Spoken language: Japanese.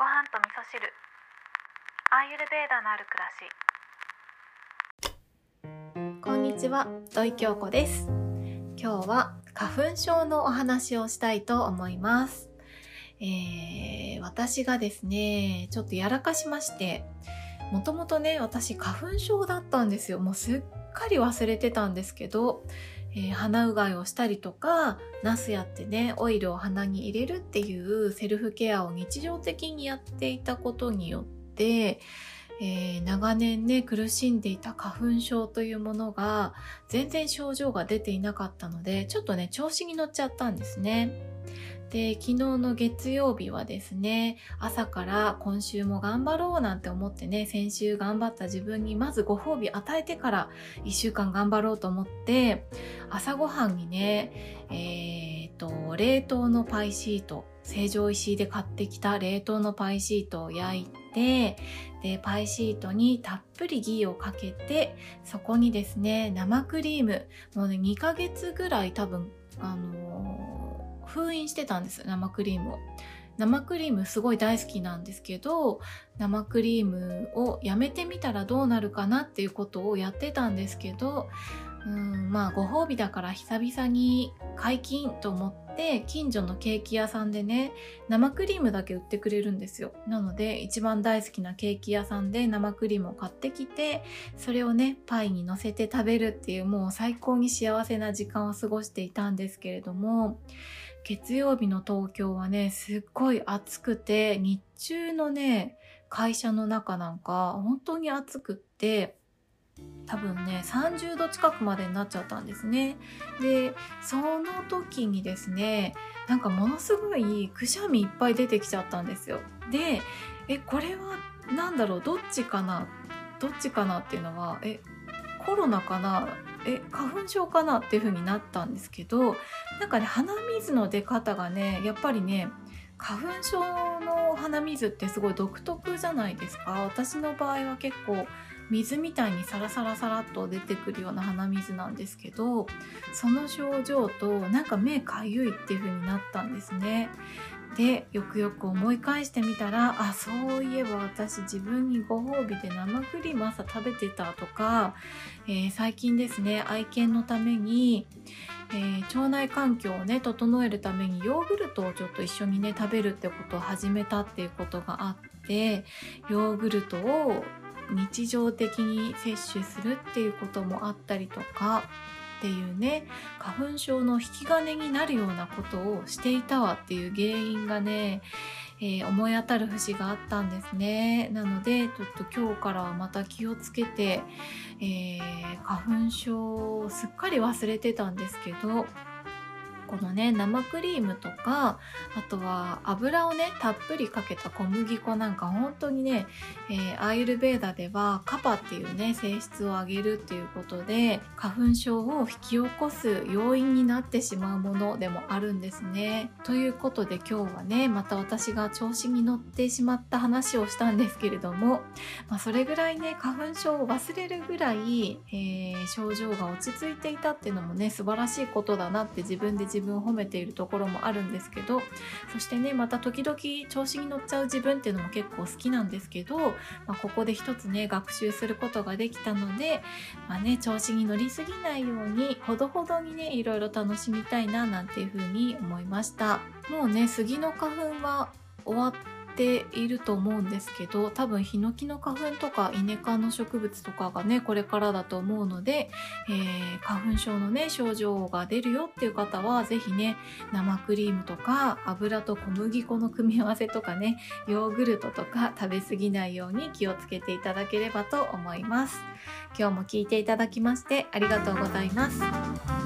ご飯と味噌汁アーユルベーダのある暮らしこんにちは、土井京子です。今日は花粉症のお話をしたいと思います。えー、私がですね、ちょっとやらかしまして、もともとね、私花粉症だったんですよ。もうすっかり忘れてたんですけど、えー鼻うがいをしたりとか、ナスやってね、オイルを鼻に入れるっていうセルフケアを日常的にやっていたことによって、えー長年ね苦しんでいた花粉症というものが全然症状が出ていなかったのでちょっとね調子に乗っちゃったんですね。で昨日の月曜日はですね朝から今週も頑張ろうなんて思ってね先週頑張った自分にまずご褒美与えてから1週間頑張ろうと思って朝ごはんにねえー、と冷凍のパイシート成城石井で買ってきた冷凍のパイシートを焼いてでパイシートにたっぷりギーをかけてそこにですね生クリームもうね2ヶ月ぐらい多分あのー封印してたんです生クリームを。生クリームすごい大好きなんですけど生クリームをやめてみたらどうなるかなっていうことをやってたんですけどうんまあご褒美だから久々に解禁と思って近所のケーキ屋さんでね生クリームだけ売ってくれるんですよ。なので一番大好きなケーキ屋さんで生クリームを買ってきてそれをねパイに乗せて食べるっていうもう最高に幸せな時間を過ごしていたんですけれども月曜日の東京はねすっごい暑くて日中のね会社の中なんか本当に暑くって多分ね30度近くまでになっちゃったんですね。でその時にですねなんかものすごいくしゃみいっぱい出てきちゃったんですよ。でえこれは何だろう？どっちかな？どっちかなっていうのはえコロナかな？え花粉症かなっていう風になったんですけどなんかね鼻水の出方がねやっぱりね花粉症の鼻水ってすごい独特じゃないですか。私の場合は結構水みたいにサラサラサラっと出てくるような鼻水なんですけどその症状となんか目かゆいっていう風になったんですね。でよくよく思い返してみたらあそういえば私自分にご褒美で生クリーム朝食べてたとか、えー最近ですね愛犬のために、えー腸内環境をね整えるためにヨーグルトをちょっと一緒にね食べるってことを始めたっていうことがあってヨーグルトを日常的に摂取するっていうこともあったりとかっていうね花粉症の引き金になるようなことをしていたわっていう原因がね、えー思い当たる節があったんですね。なのでちょっと今日からはまた気をつけて、えー花粉症をすっかり忘れてたんですけどこのね生クリームとかあとは油をねたっぷりかけた小麦粉なんか本当にね、えーアーユルベーダではカパっていうね性質を上げるっていうことで花粉症を引き起こす要因になってしまうものでもあるんですね。ということで今日はねまた私が調子に乗ってしまった話をしたんですけれども、まあ、それぐらいね花粉症を忘れるぐらい、えー症状が落ち着いていたっていうのもね素晴らしいことだなって自分で自分を褒めているところもあるんですけどそしてねまた時々調子に乗っちゃう自分っていうのも結構好きなんですけど、まあ、ここで一つね学習することができたので、まあね、調子に乗りすぎないようにほどほどにねいろいろ楽しみたいななんていうふうに思いました。もうね杉の花粉は終わていると思うんですけど多分ヒノキの花粉とかイネ科の植物とかがねこれからだと思うので、えー花粉症のね症状が出るよっていう方は是非ね生クリームとか油と小麦粉の組み合わせとかねヨーグルトとか食べ過ぎないように気をつけていただければと思います。今日も聞いていただきましてありがとうございます。